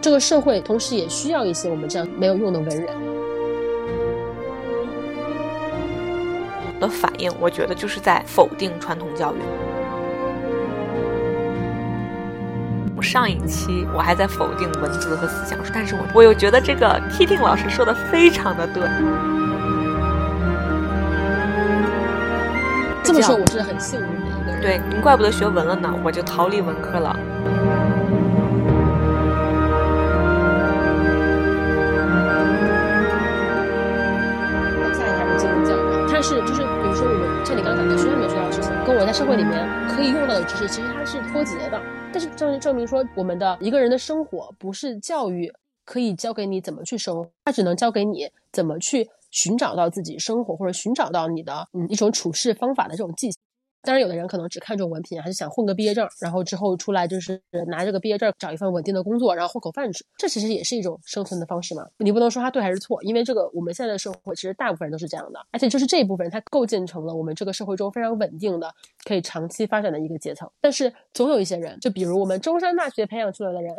这个社会同时也需要一些我们这样没有用的文人。的反应，我觉得就是在否定传统教育。我上一期我还在否定文字和思想，但是我我又觉得这个 Kitting 老师说的非常的对。这么说，我是很幸运的一个人。对，您怪不得学文了呢，我就逃离文科了。是，就是比如说我们像你刚才讲的，学校里面学到的事情，跟我在社会里面可以用到的知识，其实它是脱节的。但是证证明说，我们的一个人的生活不是教育可以教给你怎么去生活，它只能教给你怎么去寻找到自己生活或者寻找到你的嗯一种处事方法的这种技巧。当然，有的人可能只看重文凭，还是想混个毕业证，然后之后出来就是拿这个毕业证找一份稳定的工作，然后混口饭吃。这其实也是一种生存的方式嘛。你不能说它对还是错，因为这个我们现在的社会其实大部分人都是这样的，而且就是这一部分人，他构建成了我们这个社会中非常稳定的、可以长期发展的一个阶层。但是总有一些人，就比如我们中山大学培养出来的人。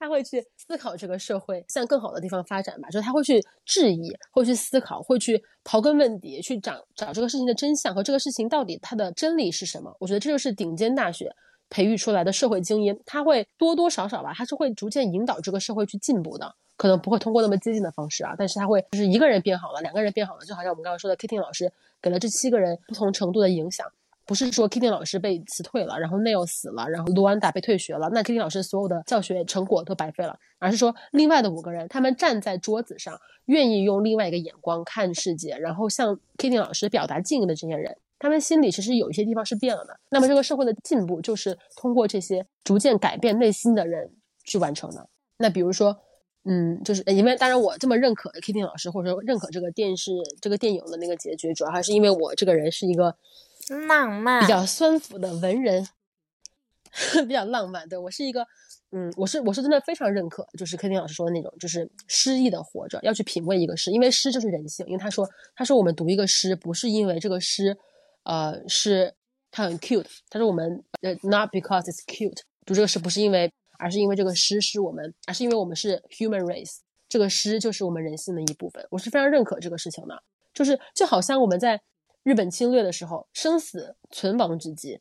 他会去思考这个社会向更好的地方发展吧，就是他会去质疑，会去思考，会去刨根问底，去找找这个事情的真相和这个事情到底它的真理是什么。我觉得这就是顶尖大学培育出来的社会精英，他会多多少少吧，他是会逐渐引导这个社会去进步的，可能不会通过那么激进的方式啊，但是他会就是一个人变好了，两个人变好了，就好像我们刚刚说的 Kitty 老师给了这七个人不同程度的影响。不是说 Kitty 老师被辞退了，然后 Neil 死了，然后卢安达被退学了，那 Kitty 老师所有的教学成果都白费了，而是说另外的五个人，他们站在桌子上，愿意用另外一个眼光看世界，然后向 Kitty 老师表达敬意的这些人，他们心里其实有一些地方是变了的。那么这个社会的进步，就是通过这些逐渐改变内心的人去完成的。那比如说，嗯，就是因为当然我这么认可 Kitty 老师，或者说认可这个电视这个电影的那个结局，主要还是因为我这个人是一个。浪漫，比较酸腐的文人，比较浪漫。对我是一个，嗯，我是我是真的非常认可，就是柯丁老师说的那种，就是诗意的活着，要去品味一个诗，因为诗就是人性。因为他说，他说我们读一个诗，不是因为这个诗，呃，是它很 cute。他说我们呃，not because it's cute，读这个诗不是因为，而是因为这个诗是我们，而是因为我们是 human race，这个诗就是我们人性的一部分。我是非常认可这个事情的，就是就好像我们在。日本侵略的时候，生死存亡之际，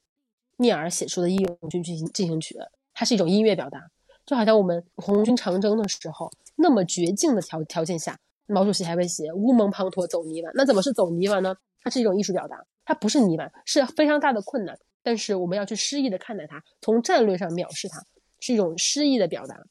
聂耳写出的《义勇军进行进行曲》，它是一种音乐表达，就好像我们红军长征的时候，那么绝境的条条件下，毛主席还会写“乌蒙滂沱走泥丸”，那怎么是走泥丸呢？它是一种艺术表达，它不是泥丸，是非常大的困难，但是我们要去诗意的看待它，从战略上藐视它，是一种诗意的表达。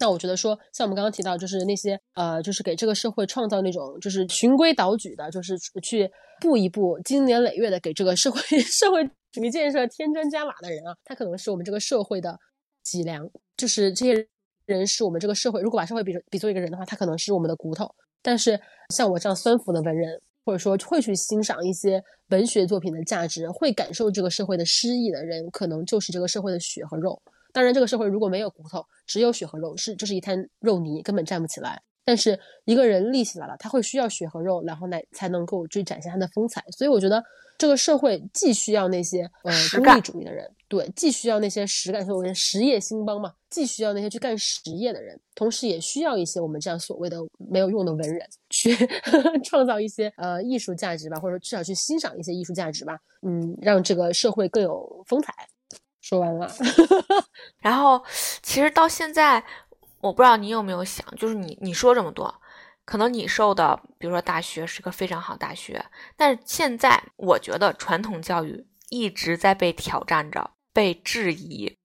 那我觉得说，像我们刚刚提到，就是那些呃，就是给这个社会创造那种就是循规蹈矩的，就是去步一步、经年累月的给这个社会 社会主义建设添砖加瓦的人啊，他可能是我们这个社会的脊梁。就是这些人是我们这个社会，如果把社会比比作一个人的话，他可能是我们的骨头。但是像我这样酸腐的文人，或者说会去欣赏一些文学作品的价值，会感受这个社会的诗意的人，可能就是这个社会的血和肉。当然，这个社会如果没有骨头，只有血和肉，是就是一滩肉泥，根本站不起来。但是一个人立起来了，他会需要血和肉，然后来才能够去展现他的风采。所以我觉得这个社会既需要那些呃功利主义的人，对，既需要那些实干，所谓实业兴邦嘛，既需要那些去干实业的人，同时也需要一些我们这样所谓的没有用的文人，去 创造一些呃艺术价值吧，或者说至少去欣赏一些艺术价值吧，嗯，让这个社会更有风采。说完了，然后其实到现在，我不知道你有没有想，就是你你说这么多，可能你受的，比如说大学是个非常好大学，但是现在我觉得传统教育一直在被挑战着，被质疑。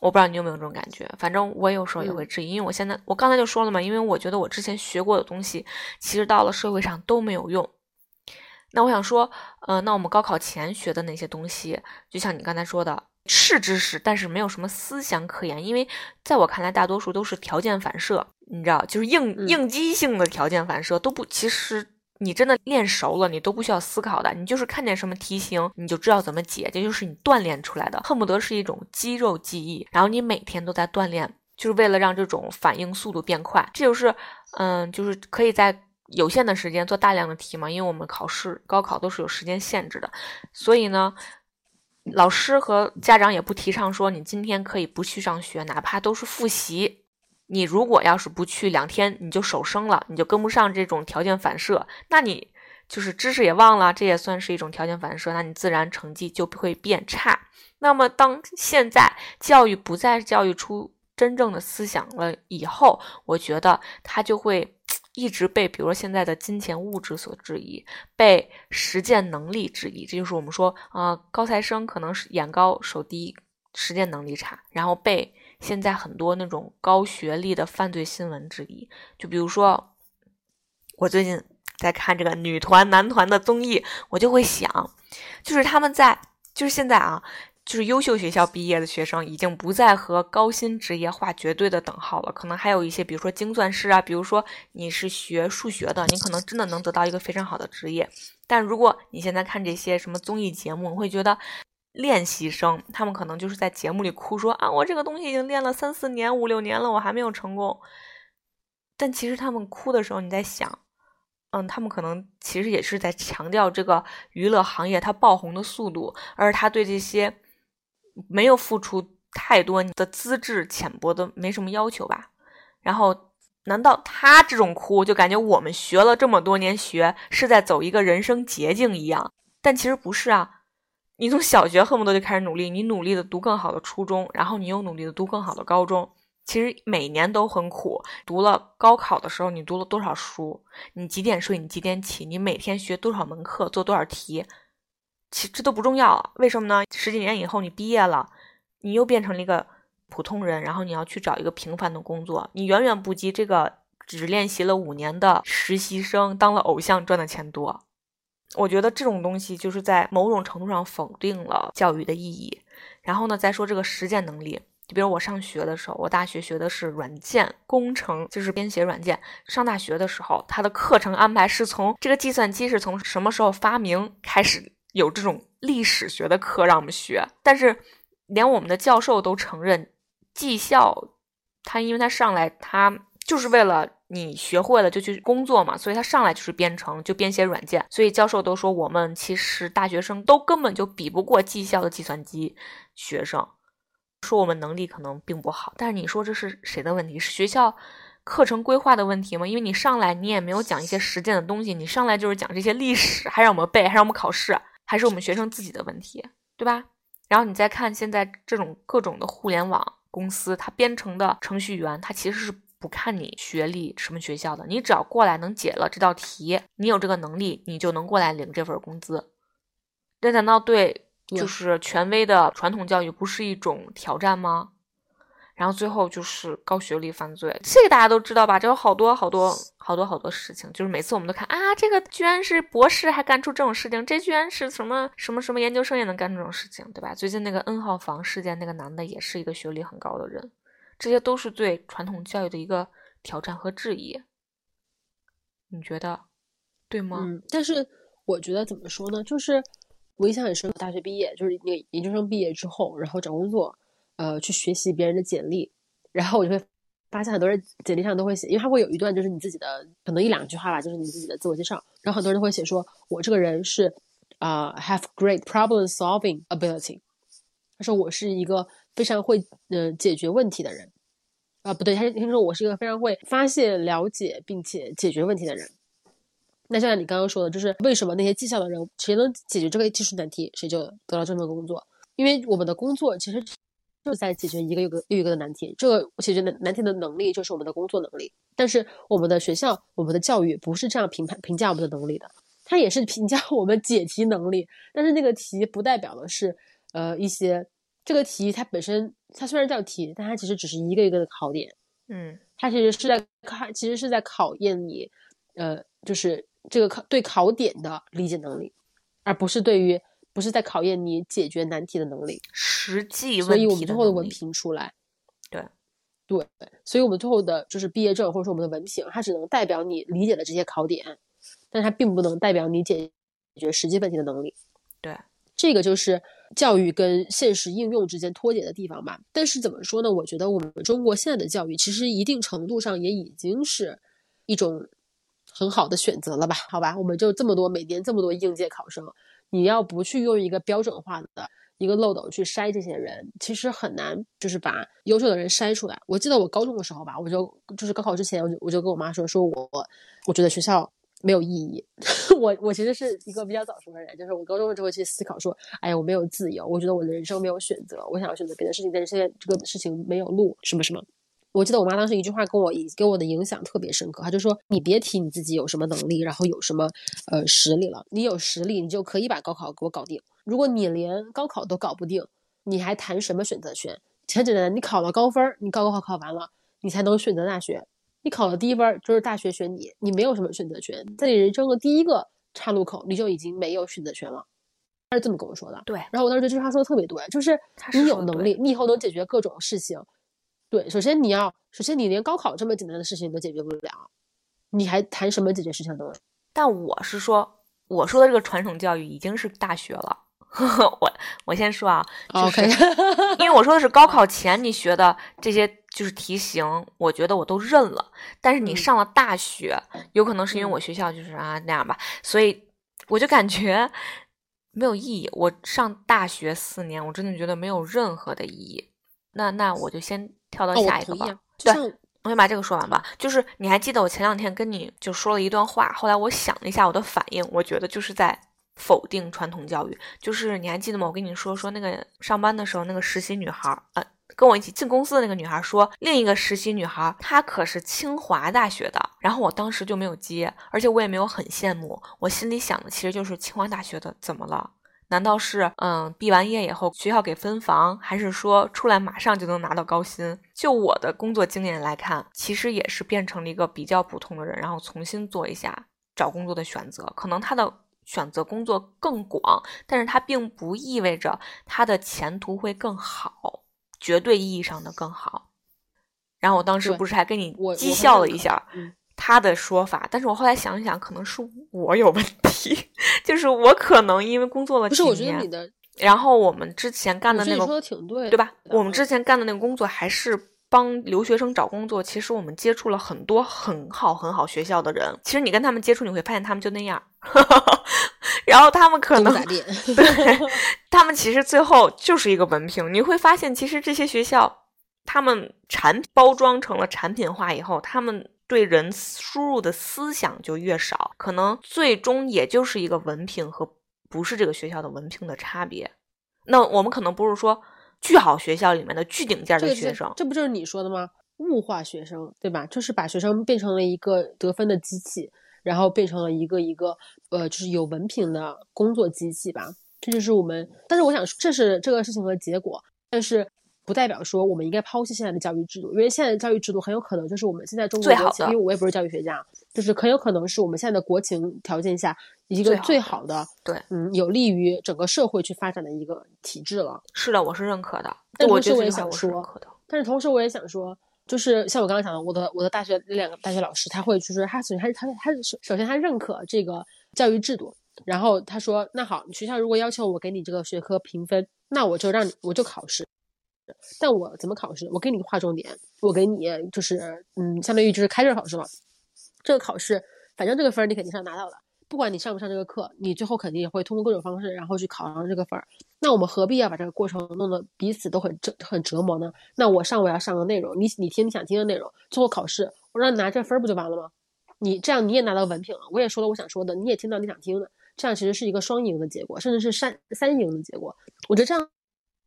我不知道你有没有这种感觉，反正我有时候也会质疑，因为我现在我刚才就说了嘛，因为我觉得我之前学过的东西，其实到了社会上都没有用。那我想说，呃，那我们高考前学的那些东西，就像你刚才说的。是知识，但是没有什么思想可言，因为在我看来，大多数都是条件反射，你知道，就是应应激性的条件反射，都不，其实你真的练熟了，你都不需要思考的，你就是看见什么题型，你就知道怎么解，这就是你锻炼出来的，恨不得是一种肌肉记忆，然后你每天都在锻炼，就是为了让这种反应速度变快，这就是，嗯，就是可以在有限的时间做大量的题嘛，因为我们考试高考都是有时间限制的，所以呢。老师和家长也不提倡说你今天可以不去上学，哪怕都是复习，你如果要是不去两天你就手生了，你就跟不上这种条件反射，那你就是知识也忘了，这也算是一种条件反射，那你自然成绩就会变差。那么当现在教育不再教育出真正的思想了以后，我觉得他就会一直被，比如说现在的金钱物质所质疑，被实践能力质疑，这就是我们说啊，高材生可能是眼高手低，实践能力差，然后被。现在很多那种高学历的犯罪新闻质疑，就比如说，我最近在看这个女团、男团的综艺，我就会想，就是他们在，就是现在啊，就是优秀学校毕业的学生，已经不再和高薪职业划绝对的等号了。可能还有一些，比如说精算师啊，比如说你是学数学的，你可能真的能得到一个非常好的职业。但如果你现在看这些什么综艺节目，你会觉得。练习生，他们可能就是在节目里哭说啊，我这个东西已经练了三四年、五六年了，我还没有成功。但其实他们哭的时候，你在想，嗯，他们可能其实也是在强调这个娱乐行业它爆红的速度，而他对这些没有付出太多你的资质浅薄的没什么要求吧。然后，难道他这种哭就感觉我们学了这么多年学是在走一个人生捷径一样？但其实不是啊。你从小学恨不得就开始努力，你努力的读更好的初中，然后你又努力的读更好的高中。其实每年都很苦。读了高考的时候，你读了多少书？你几点睡？你几点起？你每天学多少门课？做多少题？其实这都不重要。为什么呢？十几年以后你毕业了，你又变成了一个普通人，然后你要去找一个平凡的工作，你远远不及这个只练习了五年的实习生当了偶像赚的钱多。我觉得这种东西就是在某种程度上否定了教育的意义。然后呢，再说这个实践能力，就比如我上学的时候，我大学学的是软件工程，就是编写软件。上大学的时候，它的课程安排是从这个计算机是从什么时候发明开始有这种历史学的课让我们学。但是连我们的教授都承认，技校他因为他上来他就是为了。你学会了就去工作嘛，所以他上来就是编程，就编写软件。所以教授都说，我们其实大学生都根本就比不过技校的计算机学生，说我们能力可能并不好。但是你说这是谁的问题？是学校课程规划的问题吗？因为你上来你也没有讲一些实践的东西，你上来就是讲这些历史，还让我们背，还让我们考试，还是我们学生自己的问题，对吧？然后你再看现在这种各种的互联网公司，它编程的程序员，他其实是。不看你学历什么学校的，你只要过来能解了这道题，你有这个能力，你就能过来领这份工资。这难道对就是权威的传统教育不是一种挑战吗？然后最后就是高学历犯罪，这个大家都知道吧？这有好多好多好多好多事情，就是每次我们都看啊，这个居然是博士还干出这种事情，这居然是什么什么什么研究生也能干这种事情，对吧？最近那个 N 号房事件，那个男的也是一个学历很高的人。这些都是对传统教育的一个挑战和质疑，你觉得对吗？嗯，但是我觉得怎么说呢？就是我印象很深，大学毕业就是那个研究生毕业之后，然后找工作，呃，去学习别人的简历，然后我就会发现很多人简历上都会写，因为他会有一段就是你自己的可能一两句话吧，就是你自己的自我介绍，然后很多人都会写说，我这个人是啊，have great problem solving ability，他说我是一个。非常会嗯解决问题的人啊，不对，他听说我是一个非常会发现、了解并且解决问题的人。那就像你刚刚说的，就是为什么那些技校的人，谁能解决这个技术难题，谁就得到这份工作？因为我们的工作其实就是在解决一个又个又一个的难题，这个解决难难题的能力就是我们的工作能力。但是我们的学校、我们的教育不是这样评判评价我们的能力的，它也是评价我们解题能力。但是那个题不代表的是呃一些。这个题它本身，它虽然叫题，但它其实只是一个一个的考点。嗯，它其实是在考，其实是在考验你，呃，就是这个考对考点的理解能力，而不是对于不是在考验你解决难题的能力。实际问题所以我们最后的文凭出来，对对，所以我们最后的就是毕业证或者说我们的文凭，它只能代表你理解的这些考点，但它并不能代表你解决实际问题的能力。对，这个就是。教育跟现实应用之间脱节的地方吧，但是怎么说呢？我觉得我们中国现在的教育其实一定程度上也已经是一种很好的选择了吧？好吧，我们就这么多，每年这么多应届考生，你要不去用一个标准化的一个漏斗去筛这些人，其实很难，就是把优秀的人筛出来。我记得我高中的时候吧，我就就是高考之前，我就我就跟我妈说，说我我觉得学校没有意义。我我其实是一个比较早熟的人，就是我高中的时候去思考说，哎呀，我没有自由，我觉得我的人生没有选择，我想要选择别的事情，但是现在这个事情没有路，什么什么。我记得我妈当时一句话跟我给我的影响特别深刻，她就说：“你别提你自己有什么能力，然后有什么呃实力了。你有实力，你就可以把高考给我搞定。如果你连高考都搞不定，你还谈什么选择权？很简单，你考了高分，你高考考完了，你才能选择大学。你考了低分，就是大学选你，你没有什么选择权，在你人生的第一个岔路口，你就已经没有选择权了。”她是这么跟我说的。对。然后我当时觉得这句话说的特别对，就是你有能力，你以后能解决各种事情。对，首先你要，首先你连高考这么简单的事情都解决不了，你还谈什么解决事情呢？但我是说，我说的这个传统教育已经是大学了。我我先说啊，就是 因为我说的是高考前你学的这些就是题型，我觉得我都认了。但是你上了大学，有可能是因为我学校就是啊那样吧，所以我就感觉没有意义。我上大学四年，我真的觉得没有任何的意义。那那我就先。跳到下一个吧，对，我先把这个说完吧。就是你还记得我前两天跟你就说了一段话，后来我想了一下我的反应，我觉得就是在否定传统教育。就是你还记得吗？我跟你说说那个上班的时候那个实习女孩，呃，跟我一起进公司的那个女孩说，另一个实习女孩她可是清华大学的，然后我当时就没有接，而且我也没有很羡慕，我心里想的其实就是清华大学的怎么了？难道是嗯，毕完业以后学校给分房，还是说出来马上就能拿到高薪？就我的工作经验来看，其实也是变成了一个比较普通的人，然后重新做一下找工作的选择。可能他的选择工作更广，但是他并不意味着他的前途会更好，绝对意义上的更好。然后我当时不是还跟你讥笑了一下。他的说法，但是我后来想一想，可能是我有问题，就是我可能因为工作了几年，不是我觉得你的，然后我们之前干的那个，说的挺对，对吧？我们之前干的那个工作还是帮留学生找工作，其实我们接触了很多很好很好学校的人，其实你跟他们接触，你会发现他们就那样，然后他们可能 对，他们其实最后就是一个文凭，你会发现其实这些学校，他们产包装成了产品化以后，他们。对人输入的思想就越少，可能最终也就是一个文凭和不是这个学校的文凭的差别。那我们可能不是说巨好学校里面的巨顶尖的学生，这不就是你说的吗？物化学生，对吧？就是把学生变成了一个得分的机器，然后变成了一个一个呃，就是有文凭的工作机器吧。这就是我们，但是我想，这是这个事情的结果，但是。不代表说我们应该抛弃现在的教育制度，因为现在的教育制度很有可能就是我们现在中国国情，因为我也不是教育学家，就是很有可能是我们现在的国情条件下一个最好的，对，嗯，有利于整个社会去发展的一个体制了。是的，我是认可的。但同时我也想说，但是同时我也想说，就是像我刚刚讲的，我的我的大学那两个大学老师，他会就是他首先他他他首首先他认可这个教育制度，然后他说那好，学校如果要求我给你这个学科评分，那我就让你我就考试。但我怎么考试？我给你划重点，我给你就是嗯，相当于就是开卷考试嘛。这个考试，反正这个分儿你肯定是要拿到的，不管你上不上这个课，你最后肯定也会通过各种方式，然后去考上这个分儿。那我们何必要把这个过程弄得彼此都很折很折磨呢？那我上我要上的内容，你你听你想听的内容，最后考试我让你拿这分儿不就完了吗？你这样你也拿到文凭了，我也说了我想说的，你也听到你想听的，这样其实是一个双赢的结果，甚至是三三赢的结果。我觉得这样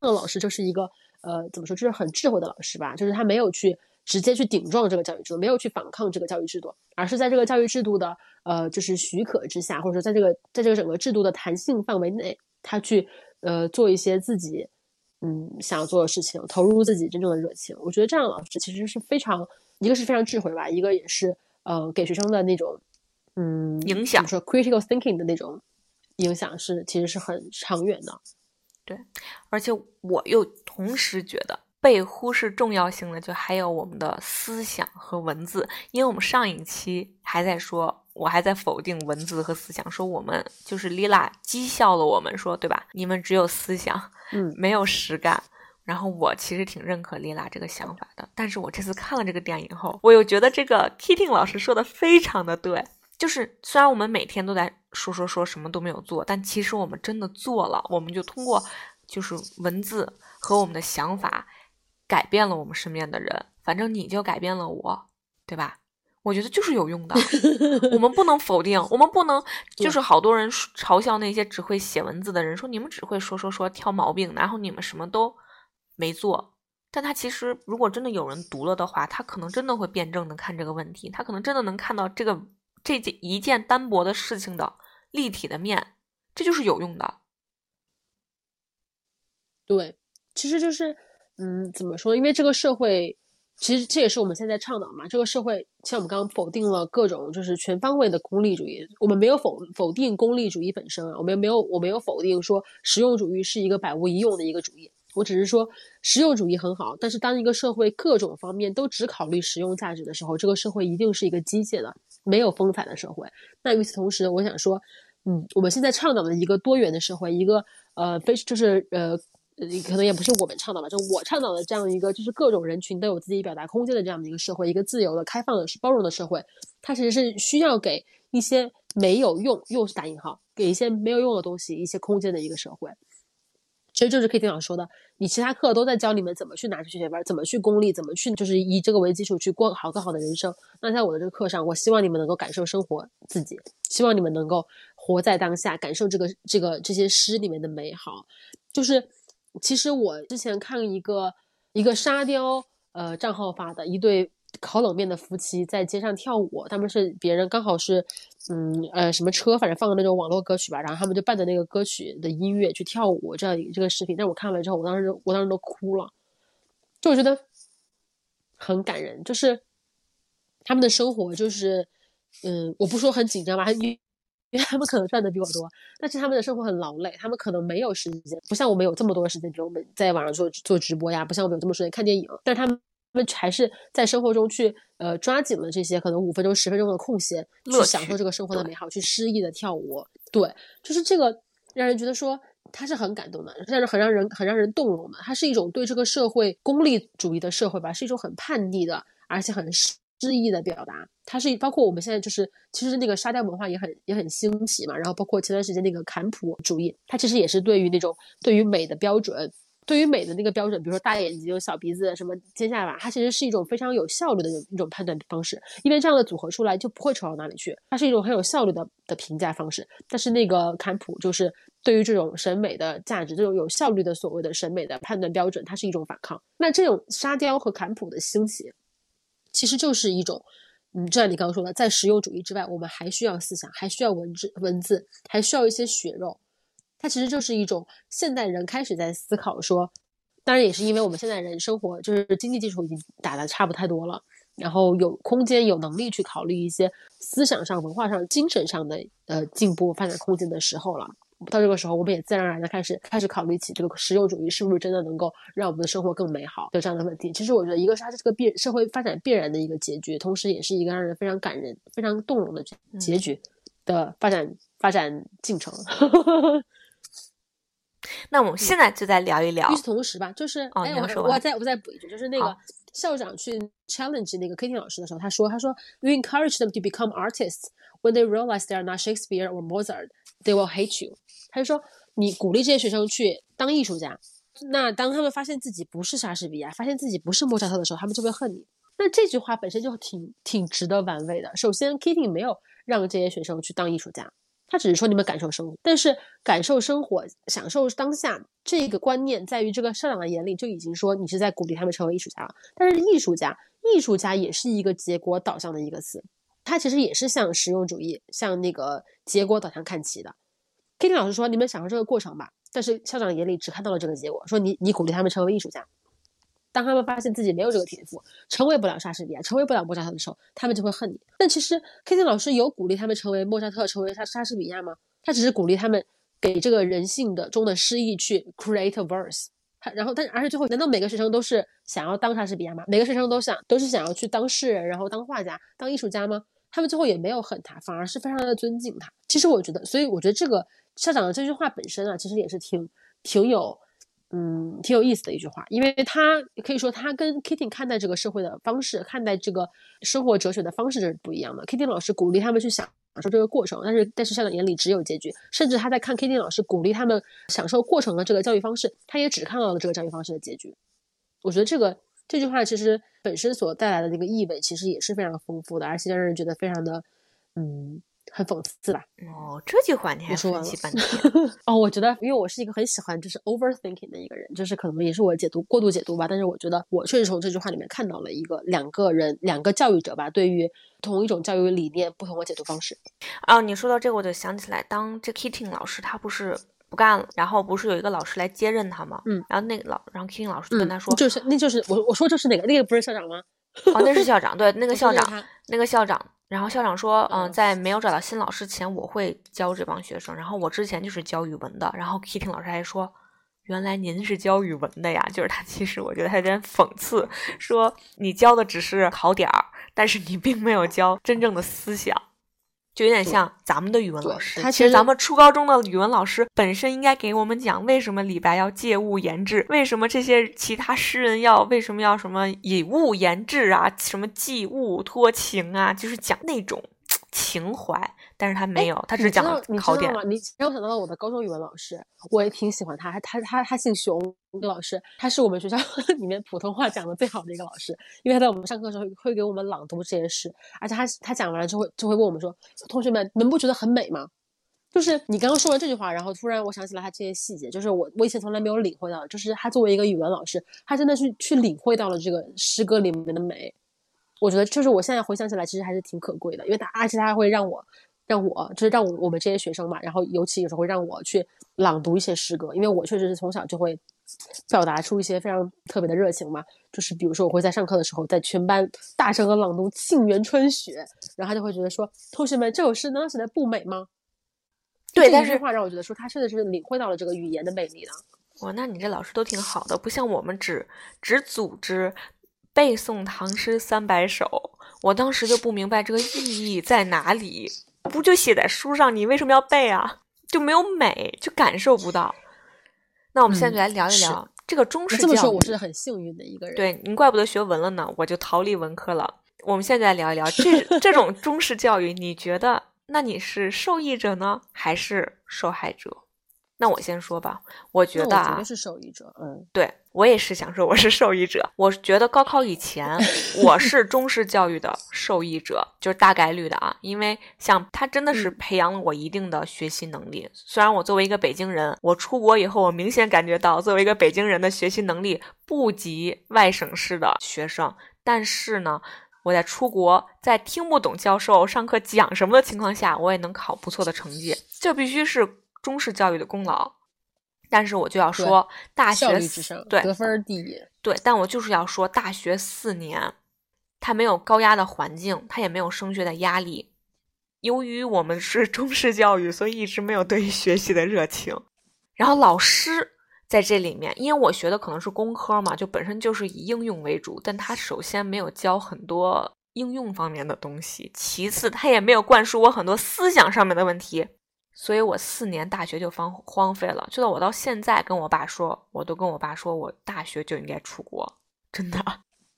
的老师就是一个。呃，怎么说，就是很智慧的老师吧，就是他没有去直接去顶撞这个教育制度，没有去反抗这个教育制度，而是在这个教育制度的呃，就是许可之下，或者说在这个在这个整个制度的弹性范围内，他去呃做一些自己嗯想要做的事情，投入自己真正的热情。我觉得这样的老师其实是非常，一个是非常智慧吧，一个也是呃给学生的那种嗯影响，说 critical thinking 的那种影响是其实是很长远的。对，而且我又同时觉得被忽视重要性的，就还有我们的思想和文字。因为我们上一期还在说，我还在否定文字和思想，说我们就是丽拉讥笑了我们，说对吧？你们只有思想，嗯，没有实干。然后我其实挺认可丽拉这个想法的，但是我这次看了这个电影后，我又觉得这个 Kitty 老师说的非常的对。就是虽然我们每天都在说说说什么都没有做，但其实我们真的做了。我们就通过就是文字和我们的想法改变了我们身边的人，反正你就改变了我，对吧？我觉得就是有用的，我们不能否定，我们不能就是好多人嘲笑那些只会写文字的人，说你们只会说说说挑毛病，然后你们什么都没做。但他其实如果真的有人读了的话，他可能真的会辩证的看这个问题，他可能真的能看到这个这件一件单薄的事情的立体的面，这就是有用的。对，其实就是，嗯，怎么说？因为这个社会。其实这也是我们现在倡导嘛，这个社会像我们刚刚否定了各种就是全方位的功利主义，我们没有否否定功利主义本身啊，我们没有我没有否定说实用主义是一个百无一用的一个主义，我只是说实用主义很好，但是当一个社会各种方面都只考虑实用价值的时候，这个社会一定是一个机械的、没有风采的社会。那与此同时，我想说，嗯，我们现在倡导的一个多元的社会，一个呃非就是呃。可能也不是我们倡导的，就我倡导的这样一个，就是各种人群都有自己表达空间的这样的一个社会，一个自由的、开放的、是包容的社会。它其实是需要给一些没有用，又是打引号，给一些没有用的东西一些空间的一个社会。其实就是可以听老师说的，你其他课都在教你们怎么去拿去学分，怎么去功利，怎么去就是以这个为基础去过好更好的人生。那在我的这个课上，我希望你们能够感受生活自己，希望你们能够活在当下，感受这个这个这些诗里面的美好，就是。其实我之前看一个一个沙雕呃账号发的一对烤冷面的夫妻在街上跳舞，他们是别人刚好是嗯呃什么车，反正放的那种网络歌曲吧，然后他们就伴着那个歌曲的音乐去跳舞，这样这个视频。但我看完之后，我当时我当时都哭了，就我觉得很感人，就是他们的生活就是嗯，我不说很紧张吧，因。因为他们可能赚的比我多，但是他们的生活很劳累，他们可能没有时间，不像我们有这么多时间，比如我们在网上做做直播呀，不像我们有这么多时间看电影，但是他们还是在生活中去呃抓紧了这些可能五分钟、十分钟的空闲，去享受这个生活的美好，去诗意的跳舞。对，就是这个让人觉得说他是很感动的，但是很让人很让人动容的。它是一种对这个社会功利主义的社会吧，是一种很叛逆的，而且很。诗意的表达，它是包括我们现在就是，其实那个沙雕文化也很也很兴起嘛。然后包括前段时间那个坎普主义，它其实也是对于那种对于美的标准，对于美的那个标准，比如说大眼睛、小鼻子、什么尖下巴，它其实是一种非常有效率的一种判断方式。因为这样的组合出来就不会丑到哪里去，它是一种很有效率的的评价方式。但是那个坎普就是对于这种审美的价值，这种有效率的所谓的审美的判断标准，它是一种反抗。那这种沙雕和坎普的兴起。其实就是一种，嗯，就像你刚刚说的，在实用主义之外，我们还需要思想，还需要文字，文字还需要一些血肉。它其实就是一种现代人开始在思考说，当然也是因为我们现代人生活就是经济基础已经打得差不太多了，然后有空间有能力去考虑一些思想上、文化上、精神上的呃进步发展空间的时候了。到这个时候，我们也自然而然的开始开始考虑起这个实用主义是不是真的能够让我们的生活更美好的这样的问题。其实我觉得，一个是它是这个必社会发展必然的一个结局，同时也是一个让人非常感人、非常动容的结局的发展发展进程。那我们现在就再聊一聊。与此同时吧，就是哎，我我再我再补一句，就是那个校长去 challenge 那个 Kitty 老师的时候，他说：“他说 You encourage them to become artists when they realize they are not Shakespeare or Mozart, they will hate you。”他就说：“你鼓励这些学生去当艺术家，那当他们发现自己不是莎士比亚，发现自己不是莫扎特的时候，他们就会恨你。那这句话本身就挺挺值得玩味的。首先，Kitty 没有让这些学生去当艺术家，他只是说你们感受生活。但是，感受生活、享受当下这个观念，在于这个校长的眼里就已经说你是在鼓励他们成为艺术家了。但是，艺术家，艺术家也是一个结果导向的一个词，它其实也是向实用主义、向那个结果导向看齐的。” Kitty 老师说：“你们享受这个过程吧。”但是校长眼里只看到了这个结果，说：“你你鼓励他们成为艺术家。当他们发现自己没有这个天赋，成为不了莎士比亚，成为不了莫扎特的时候，他们就会恨你。但其实 Kitty 老师有鼓励他们成为莫扎特，成为莎莎士比亚吗？他只是鼓励他们给这个人性的中的诗意去 create a verse。他然后，但而且最后，难道每个学生都是想要当莎士比亚吗？每个学生都想都是想要去当诗人，然后当画家，当艺术家吗？他们最后也没有恨他，反而是非常的尊敬他。其实我觉得，所以我觉得这个。校长的这句话本身啊，其实也是挺挺有，嗯，挺有意思的一句话，因为他可以说他跟 Kitty 看待这个社会的方式，看待这个生活哲学的方式是不一样的。Kitty 老师鼓励他们去享受这个过程，但是但是校长眼里只有结局，甚至他在看 Kitty 老师鼓励他们享受过程的这个教育方式，他也只看到了这个教育方式的结局。我觉得这个这句话其实本身所带来的那个意味，其实也是非常丰富的，而且让人觉得非常的嗯。很讽刺吧？哦，这句话你还说析半 天 哦。我觉得，因为我是一个很喜欢就是 overthinking 的一个人，就是可能也是我解读过度解读吧。但是我觉得，我确实从这句话里面看到了一个两个人两个教育者吧，对于同一种教育理念不同的解读方式。哦，你说到这个，我就想起来，当这 Kitty 老师他不是不干了，然后不是有一个老师来接任他吗？嗯，然后那个老，然后 Kitty 老师就跟他说，就是那就是我我说这是哪个那个不是校长吗？哦，那是校长，对，那个校长，那个校长。然后校长说，嗯，在没有找到新老师前，我会教这帮学生。然后我之前就是教语文的。然后 Kitty 老师还说，原来您是教语文的呀？就是他其实我觉得他有点讽刺，说你教的只是考点儿，但是你并没有教真正的思想。就有点像咱们的语文老师，其实咱们初高中的语文老师本身应该给我们讲为什么李白要借物言志，为什么这些其他诗人要为什么要什么以物言志啊，什么寄物托情啊，就是讲那种情怀。但是他没有，他只讲了考点。你让我想到了我的高中语文老师，我也挺喜欢他。他他他姓熊，老师，他是我们学校 里面普通话讲的最好的一个老师，因为他在我们上课的时候会给我们朗读这些诗，而且他他讲完了之后就会问我们说：“同学们，你们不觉得很美吗？”就是你刚刚说完这句话，然后突然我想起了他这些细节，就是我我以前从来没有领会到，就是他作为一个语文老师，他真的是去领会到了这个诗歌里面的美。我觉得就是我现在回想起来，其实还是挺可贵的，因为他而且他还会让我。让我就是让我我们这些学生嘛，然后尤其有时候会让我去朗读一些诗歌，因为我确实是从小就会表达出一些非常特别的热情嘛。就是比如说我会在上课的时候，在全班大声的朗读《沁园春雪》，然后他就会觉得说：“同学们，这首诗难道写的不美吗？”对，但是这句话让我觉得说他真的是领会到了这个语言的魅力的。哇，那你这老师都挺好的，不像我们只只组织背诵唐诗三百首，我当时就不明白这个意义在哪里。不就写在书上，你为什么要背啊？就没有美，就感受不到。那我们现在就来聊一聊这个中式教育。这么说，我是很幸运的一个人。对，您怪不得学文了呢，我就逃离文科了。我们现在来聊一聊 这这种中式教育，你觉得，那你是受益者呢，还是受害者？那我先说吧，我觉得啊，是受益者。嗯，对我也是想说我是受益者。我觉得高考以前 我是中式教育的受益者，就是大概率的啊，因为像他真的是培养了我一定的学习能力。虽然我作为一个北京人，我出国以后，我明显感觉到作为一个北京人的学习能力不及外省市的学生，但是呢，我在出国在听不懂教授上课讲什么的情况下，我也能考不错的成绩。这必须是。中式教育的功劳，但是我就要说，大学对得分第一，对，但我就是要说，大学四年，它没有高压的环境，它也没有升学的压力。由于我们是中式教育，所以一直没有对于学习的热情。然后老师在这里面，因为我学的可能是工科嘛，就本身就是以应用为主，但他首先没有教很多应用方面的东西，其次他也没有灌输我很多思想上面的问题。所以我四年大学就荒荒废了，就到我到现在跟我爸说，我都跟我爸说，我大学就应该出国，真的。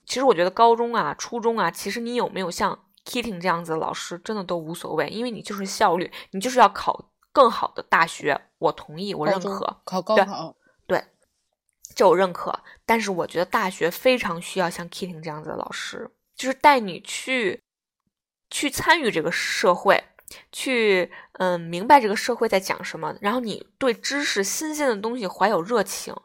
其实我觉得高中啊、初中啊，其实你有没有像 Kitting 这样子的老师，真的都无所谓，因为你就是效率，你就是要考更好的大学。我同意，我认可。考高考，对，这我认可。但是我觉得大学非常需要像 Kitting 这样子的老师，就是带你去去参与这个社会。去，嗯，明白这个社会在讲什么，然后你对知识新鲜的东西怀有热情。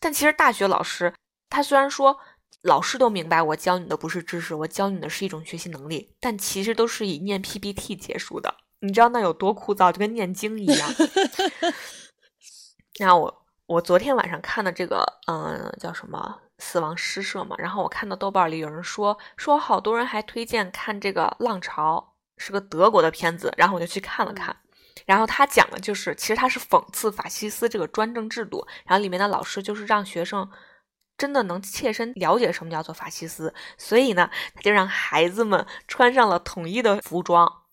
但其实大学老师，他虽然说老师都明白，我教你的不是知识，我教你的是一种学习能力，但其实都是以念 PPT 结束的。你知道那有多枯燥，就跟念经一样。那我我昨天晚上看的这个，嗯，叫什么《死亡诗社》嘛，然后我看到豆瓣里有人说，说好多人还推荐看这个《浪潮》。是个德国的片子，然后我就去看了看，然后他讲的就是，其实他是讽刺法西斯这个专政制度，然后里面的老师就是让学生真的能切身了解什么叫做法西斯，所以呢，他就让孩子们穿上了统一的服装。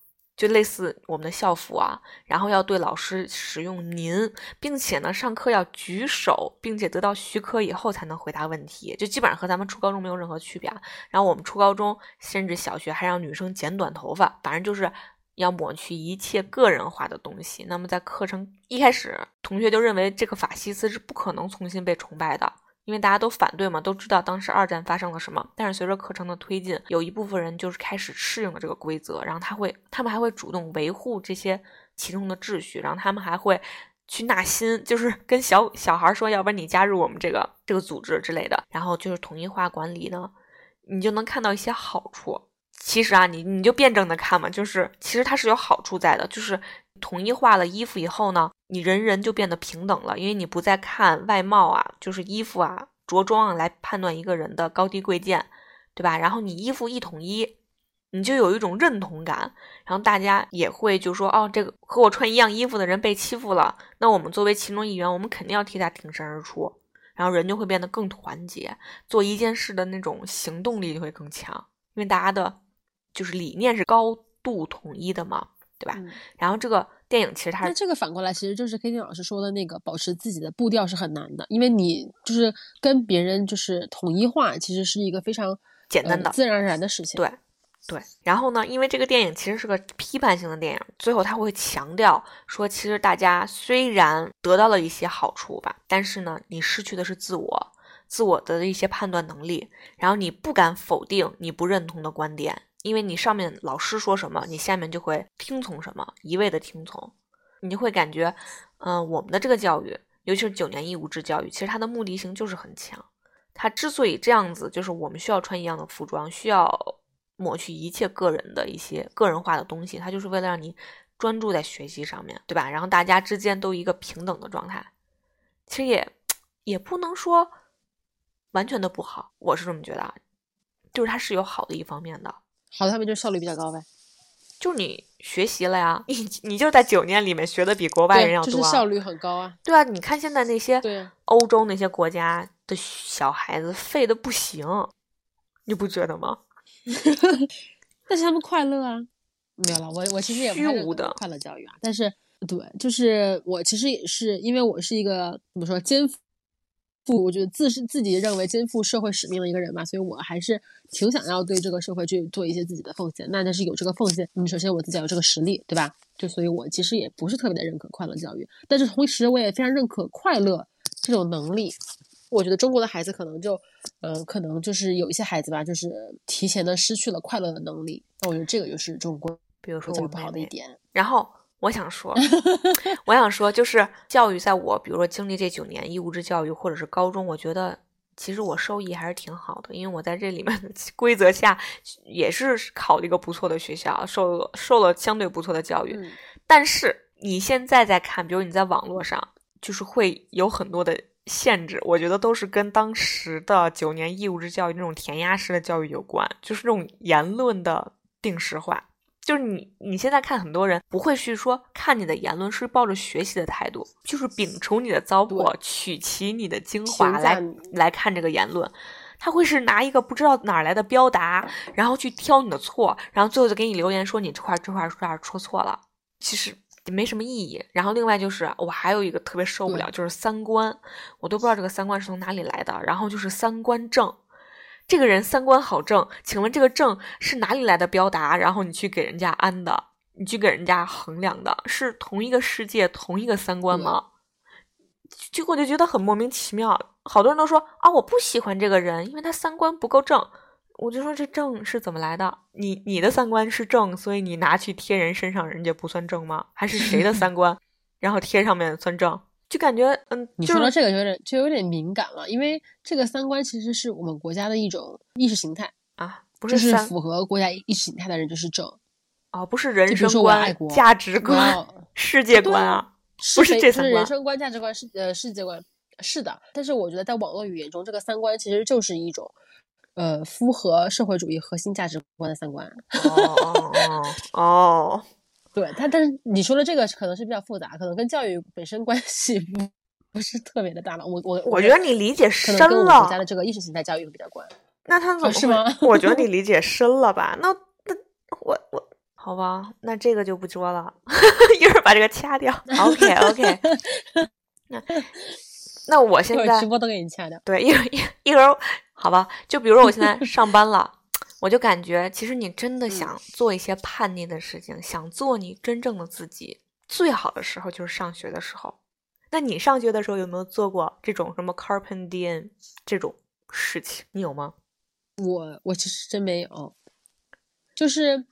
就类似我们的校服啊，然后要对老师使用“您”，并且呢，上课要举手，并且得到许可以后才能回答问题，就基本上和咱们初高中没有任何区别。然后我们初高中甚至小学还让女生剪短头发，反正就是要抹去一切个人化的东西。那么在课程一开始，同学就认为这个法西斯是不可能重新被崇拜的，因为大家都反对嘛，都知道当时二战发生了什么。但是随着课程的推进，有一部分人就是开始适应了这个规则，然后他会，他们还会主动维护这些其中的秩序，然后他们还会去纳新，就是跟小小孩说，要不然你加入我们这个这个组织之类的。然后就是统一化管理呢，你就能看到一些好处。其实啊，你你就辩证的看嘛，就是其实它是有好处在的，就是统一化了衣服以后呢，你人人就变得平等了，因为你不再看外貌啊，就是衣服啊、着装啊来判断一个人的高低贵贱，对吧？然后你衣服一统一，你就有一种认同感，然后大家也会就说，哦，这个和我穿一样衣服的人被欺负了，那我们作为其中一员，我们肯定要替他挺身而出，然后人就会变得更团结，做一件事的那种行动力就会更强，因为大家的。就是理念是高度统一的嘛，对吧？然后这个电影其实它那这个反过来，其实就是 K T 老师说的那个保持自己的步调是很难的，因为你就是跟别人就是统一化，其实是一个非常简单的、自然而然的事情。对对。然后呢，因为这个电影其实是个批判性的电影，最后他会强调说，其实大家虽然得到了一些好处吧，但是呢，你失去的是自我、自我的一些判断能力，然后你不敢否定你不认同的观点。因为你上面老师说什么，你下面就会听从什么，一味的听从，你就会感觉，嗯，我们的这个教育，尤其是九年义务制教育，其实它的目的性就是很强。它之所以这样子，就是我们需要穿一样的服装，需要抹去一切个人的一些个人化的东西，它就是为了让你专注在学习上面，对吧？然后大家之间都一个平等的状态。其实也也不能说完全的不好，我是这么觉得，啊，就是它是有好的一方面的。好的，他们就效率比较高呗。就你学习了呀，你你就在九年里面学的比国外人要多，就是效率很高啊。对啊，你看现在那些欧洲那些国家的小孩子废的不行，你不觉得吗？但是他们快乐啊。没有了，我我其实也虚无的快乐教育啊。但是对，就是我其实也是因为我是一个怎么说肩负。我觉得自是自己认为肩负社会使命的一个人吧，所以我还是挺想要对这个社会去做一些自己的奉献。那但是有这个奉献，你首先我自己要有这个实力，对吧？就所以，我其实也不是特别的认可快乐教育，但是同时我也非常认可快乐这种能力。我觉得中国的孩子可能就，呃，可能就是有一些孩子吧，就是提前的失去了快乐的能力。那我觉得这个就是中国，比如说我不好的一点。然后。我想说，我想说，就是教育，在我比如说经历这九年义务制教育，或者是高中，我觉得其实我受益还是挺好的，因为我在这里面的规则下，也是考了一个不错的学校，受受了相对不错的教育。但是你现在在看，比如你在网络上，就是会有很多的限制，我觉得都是跟当时的九年义务制教育那种填鸭式的教育有关，就是这种言论的定时化。就是你，你现在看很多人不会去说看你的言论是抱着学习的态度，就是摒除你的糟粕，取其你的精华来来看这个言论，他会是拿一个不知道哪来的标答，然后去挑你的错，然后最后就给你留言说你这块这块这块说错了，其实也没什么意义。然后另外就是我还有一个特别受不了，就是三观，我都不知道这个三观是从哪里来的，然后就是三观正。这个人三观好正，请问这个正是哪里来的标答？然后你去给人家安的，你去给人家衡量的，是同一个世界、同一个三观吗？结果就觉得很莫名其妙。好多人都说啊，我不喜欢这个人，因为他三观不够正。我就说这正是怎么来的？你你的三观是正，所以你拿去贴人身上，人家不算正吗？还是谁的三观，然后贴上面算正？就感觉，嗯，你说到这个有点就有点敏感了，因为这个三观其实是我们国家的一种意识形态啊，不是是符合国家意识形态的人就是正，啊，不是人生观、价值观、世界观啊，不是这三观，人生观、价值观、世呃世界观是的，但是我觉得在网络语言中，这个三观其实就是一种呃符合社会主义核心价值观的三观。哦哦哦。对他，但是你说的这个可能是比较复杂，可能跟教育本身关系不不是特别的大了。我我我觉得你理解深了，跟我们国家的这个意识形态教育比较关。那他怎么是吗？我觉得你 理解深了吧？那那我我好吧，那这个就不说了，一会儿把这个掐掉。OK OK。那那我现在直播都给你掐掉。对，一会儿一一会儿好吧，就比如说我现在上班了。我就感觉，其实你真的嗯想做一些叛逆的事情，想做你真正的自己，最好的时候就是上学的时候。那你上学的时候有没有做过这种什么 carpe diem 这种事情？你有吗？我我其实真没有，就是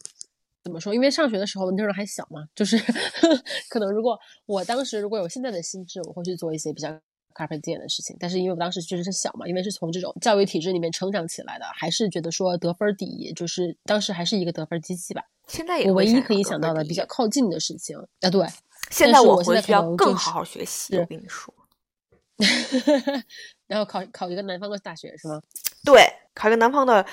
怎么说？因为上学的时候那时候还小嘛，就是 可能如果我当时如果有现在的心智，我会去做一些比较 carpe diem 的事情。但是因为我当时确实是小嘛，因为是从这种教育体制里面成长起来的，还是觉得说得分儿第一，就是当时还是一个得分机器吧。现在也我唯一可以想到的比较靠近的事情啊，对，现在我现回去要更好好学习。我跟你说，然后考考一个南方的大学是吗？对，考一个南方的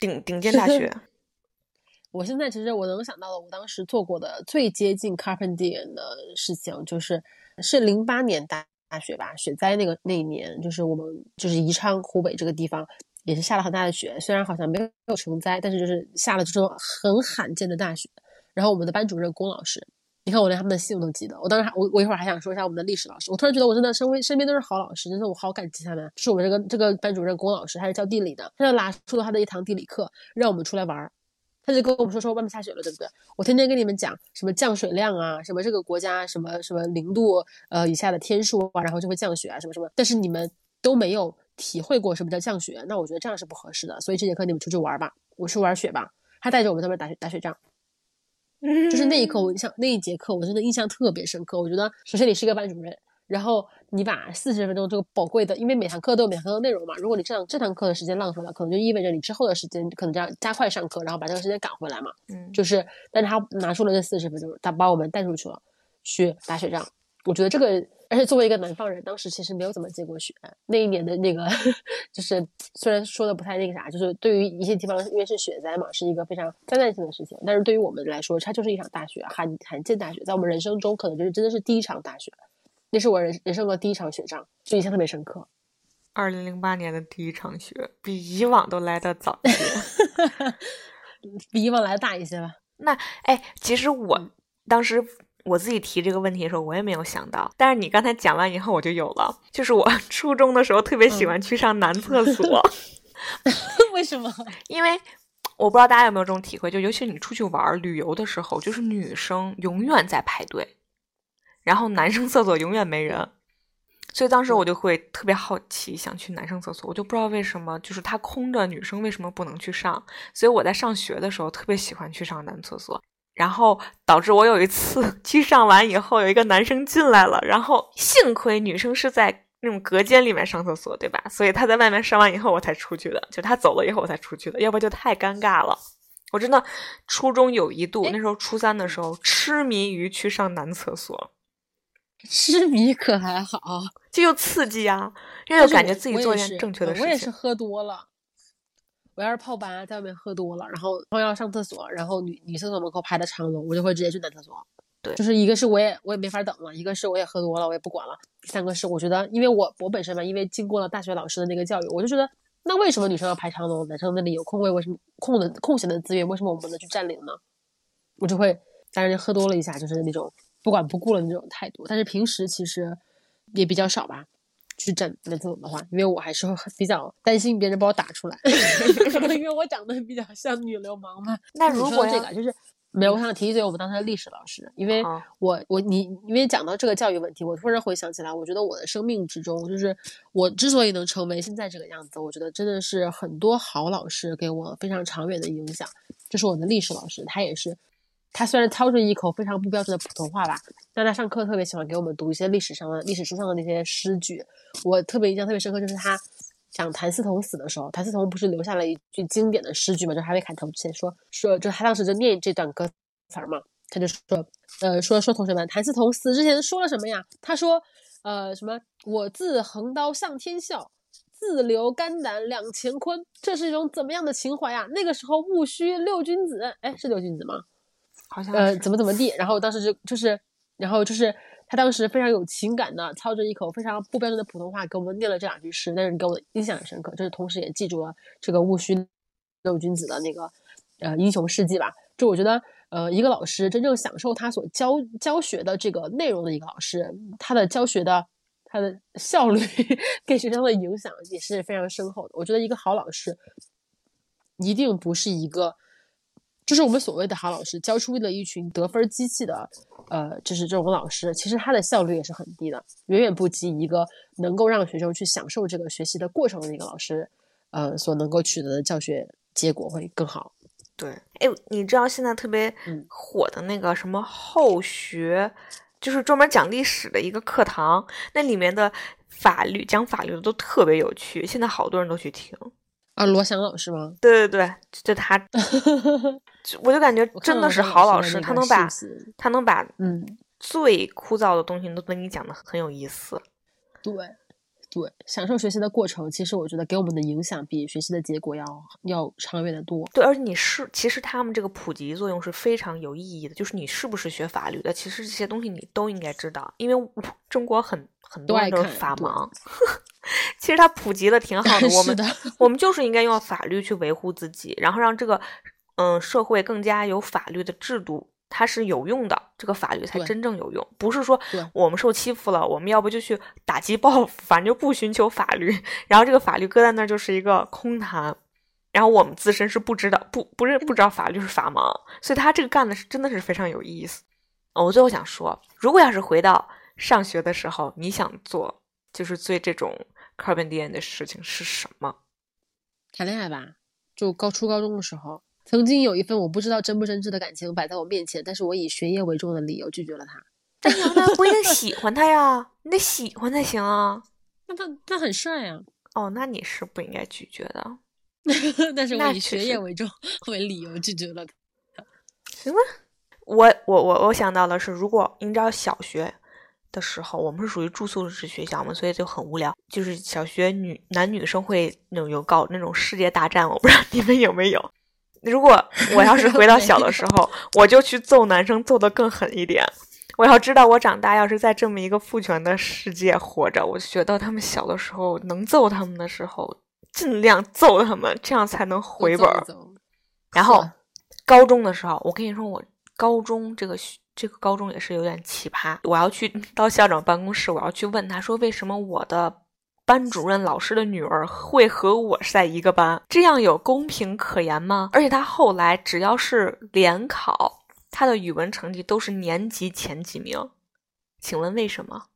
顶顶尖大学。我现在其实我能想到的，我当时做过的最接近 Carpentier 的事情，就是是零八年大大雪吧，雪灾那个那一年，就是我们就是宜昌湖北这个地方也是下了很大的雪，虽然好像没有没有成灾，但是就是下了这种很罕见的大雪。然后我们的班主任龚老师，你看我连他们的姓都记得，我当时还我我一会儿还想说一下我们的历史老师，我突然觉得我真的身边身边都是好老师，真的我好感激他们。就是我们这个这个班主任龚老师，他是教地理的，他就拿出了他的一堂地理课，让我们出来玩儿。他就跟我们说说外面下雪了，对不对？我天天跟你们讲什么降水量啊，什么这个国家什么什么零度呃以下的天数啊，然后就会降雪啊，什么什么。但是你们都没有体会过什么叫降雪，那我觉得这样是不合适的。所以这节课你们出去玩吧，我去玩雪吧。他带着我们在那边打雪打雪仗，就是那一刻我印象那一节课我真的印象特别深刻。我觉得首先你是一个班主任，然后你把四十分钟这个宝贵的，因为每堂课都有每堂课的内容嘛，如果你这堂这堂课的时间浪费了，可能就意味着你之后的时间可能就要加快上课，然后把这个时间赶回来嘛。嗯，就是，但是他拿出了这四十分钟，他把我们带出去了，去打雪仗。我觉得这个，而且作为一个南方人，当时其实没有怎么见过雪。那一年的那个，就是虽然说的不太那个啥，就是对于一些地方，因为是雪灾嘛，是一个非常灾难性的事情。但是对于我们来说，它就是一场大雪，罕罕见大雪，在我们人生中可能就是真的是第一场大雪。那是我人人生的第一场雪仗，就印象特别深刻。二零零八年的第一场雪，比以往都来得早一些。比以往来的大一些吧。那哎，其实我嗯当时我自己提这个问题的时候，我也没有想到。但是你刚才讲完以后，我就有了。就是我 初中的时候特别喜嗯欢去上男厕所，为什么？因为我不知道大家有没有这种体会，就尤其你出去玩旅游的时候，就是女生永远在排队，然后男生厕所永远没人。所以当时我就会特别好奇，想去男生厕所，我就不知道为什么，就是它空着，女生为什么不能去上？所以我在上学的时候特别喜欢去上男厕所，然后导致我有一次去上完以后，有一个男生进来了，然后幸亏女生是在那种隔间里面上厕所，对吧？所以他在外面上完以后我才出去的，就他走了以后我才出去的，要不就太尴尬了。我真的初中有一度，哎那时候初三的时候，痴迷于去上男厕所，痴迷可还好，就又刺激啊，因为我感觉自己做一件正确的呃我也。是喝多了，我要是泡吧，在外面喝多了，然后然后要上厕所，然后女女厕所门口排的长龙，我就会直接去男厕所。对就是一个是我也我也没法等了，一个是我也喝多了，我也不管了。第三个是我觉得，因为我我本身嘛，因为经过了大学老师的那个教育，我就觉得，那为什么女生要排长龙，男生那里有空位，为什么空的空闲的资源，为什么我们不能去占领呢？我就会，当然喝多了一下，就是那种不管不顾的那种态度。但是平时其实也比较少吧。去占男厕所的话，因为我还是会比较担心别人把我打出来，可 能因为 我长得比较像女流氓嘛。那如果这个就是没有，我想提一嘴我们当时的历史老师，因为我我你因为讲到这个教育问题，我突然回想起来，我觉得我的生命之中，就是我之所以能成为现在这个样子，我觉得真的是很多好老师给我非常长远的影响。就是我的历史老师，他也是，他虽然操着一口非常不标准的普通话吧，但他上课特别喜欢给我们读一些历史上的历史书上的那些诗句。我特别印象特别深刻，就是他讲谭嗣同死的时候，谭嗣同不是留下了一句经典的诗句嘛，就还没砍头之前说说，就他当时就念这段歌词嘛，他就说，呃，说说同学们，谭嗣同死之前说了什么呀？他说，呃，什么我自横刀向天笑。自留肝胆两乾坤，这是一种怎么样的情怀呀？那个时候戊戌六君子，哎，是六君子吗？好像呃，怎么怎么地，然后当时就就是，然后就是他当时非常有情感的操着一口非常不标准的普通话给我们念了这两句诗，但是给我印象很深刻，就是同时也记住了这个戊戌六君子的那个呃英雄事迹吧。就我觉得，呃，一个老师真正享受他所教教学的这个内容的一个老师，他的教学的他的效率给学生的影响也是非常深厚的。我觉得一个好老师。一定不是一个，就是我们所谓的好老师教出了一群得分机器的，呃，就是这种老师，其实他的效率也是很低的，远远不及一个能够让学生去享受这个学习的过程的一个老师，呃，所能够取得的教学结果会更好。对，哎，你知道现在特别嗯火的那个什么后学，就是专门讲历史的一个课堂，那里面的法律讲法律的都特别有趣，现在好多人都去听。啊，罗翔老师吗？对对对，就他，就 我就感觉真的是好老师，他能把他能把嗯，最枯燥的东西都跟你讲的很有意思。对，对，享受学习的过程，其实我觉得给我们的影响比学习的结果要要长远的多。对，而且你是，其实他们这个普及作用是非常有意义的，就是你是不是学法律的，其实这些东西你都应该知道，因为我中国很很多人都是法盲。其实它普及的挺好的，我们，我们就是应该用法律去维护自己，然后让这个嗯社会更加有法律的制度，它是有用的，这个法律才真正有用，不是说我们受欺负了，我们要不就去打击报复，反正就不寻求法律，然后这个法律搁在那儿就是一个空谈。然后我们自身是不知道不不认不知道法律是法盲，所以他这个干的是真的是非常有意思。哦我最后想说，如果要是回到上学的时候，你想做就是最这种 carbon d n 的事情是什么？谈恋爱吧，就高初高中的时候，曾经有一份我不知道真不真挚的感情摆在我面前，但是我以学业为重的理由拒绝了他。但杨澜不一定喜欢他呀，你得喜欢才行啊。那他他很帅啊，哦，那你是不应该拒绝的。但是我以学业为重为理由拒绝了他。行吧我我我我想到的是，如果你知道小学的时候，我们是属于住宿式学校嘛，所以就很无聊。就是小学女男女生会那种有搞那种世界大战，我不知道你们有没有。如果我要是回到小的时候，我就去揍男生，揍得更狠一点。我要知道，我长大要是在这么一个父权的世界活着，我就觉得他们小的时候能揍他们的时候，尽量揍他们，这样才能回本然后高中的时候，我跟你说，我高中这个学这个高中也是有点奇葩。我要去到校长办公室，我要去问他说，为什么我的班主任老师的女儿会和我是在一个班？这样有公平可言吗？而且他后来只要是联考，他的语文成绩都是年级前几名，请问为什么？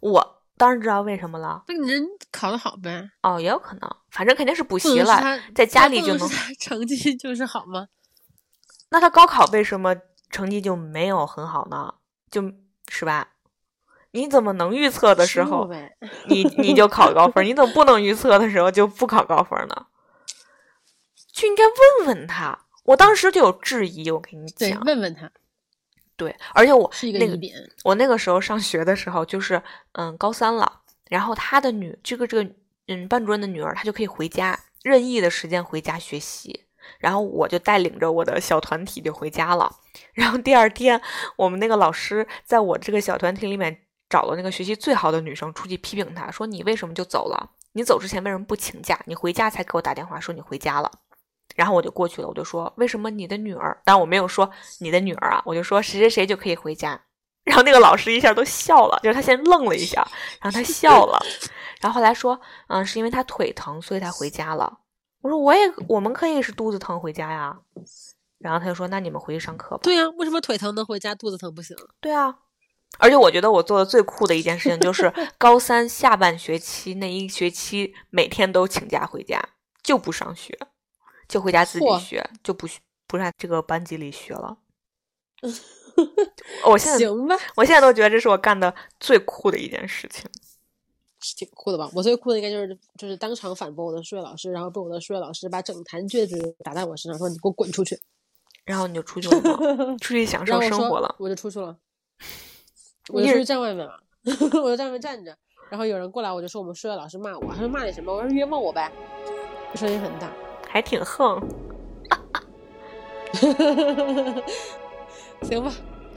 我当然知道为什么了。那个人考得好呗，哦，也有可能，反正肯定是补习了，在家里就能能 成绩就是好吗？那他高考为什么成绩就没有很好呢？就是吧？你怎么能预测的时候，你你就考高分？你怎么不能预测的时候就不考高分呢？就应该问问他。我当时就有质疑，我跟你对，讲，问问他对，而且我是一个那个。我那个时候上学的时候，就是嗯高三了，然后他的女这个这个嗯班主任的女儿，她就可以回家任意的时间回家学习，然后我就带领着我的小团体就回家了。然后第二天，我们那个老师在我这个小团体里面找了那个学习最好的女生出去批评她，说你为什么就走了？你走之前为什么不请假？你回家才给我打电话说你回家了。然后我就过去了，我就说为什么你的女儿？当然我没有说你的女儿啊，我就说谁谁谁就可以回家。然后那个老师一下都笑了，就是他先愣了一下，然后他笑了，然后后来说，嗯，是因为他腿疼，所以他回家了。我说我也我们可以是肚子疼回家呀。然后他就说，那你们回去上课吧。对呀、为什么腿疼能回家，肚子疼不行？对啊，而且我觉得我做的最酷的一件事情就是 高三下半学期那一学期每天都请假回家，就不上学，就回家自己学，就不不在这个班级里学了。我现在行吧，我现在都觉得这是我干的最酷的一件事情。是挺酷的吧？我最酷的应该就是就是当场反驳我的数学老师，然后被我的数学老师把整坛卷子打在我身上，说你给我滚出去，然后你就出去了吗？出去享受生活了。我就出去了，我就出去站外面了，我就在外面站着，然后有人过来，我就说我们数学老师骂我，他说骂你什么？我说冤枉我呗，声音很大。还挺横。行吧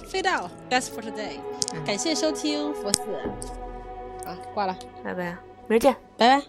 ，fade out，that's for today，、嗯感谢收听佛寺，挂了，拜拜，明天见，拜拜。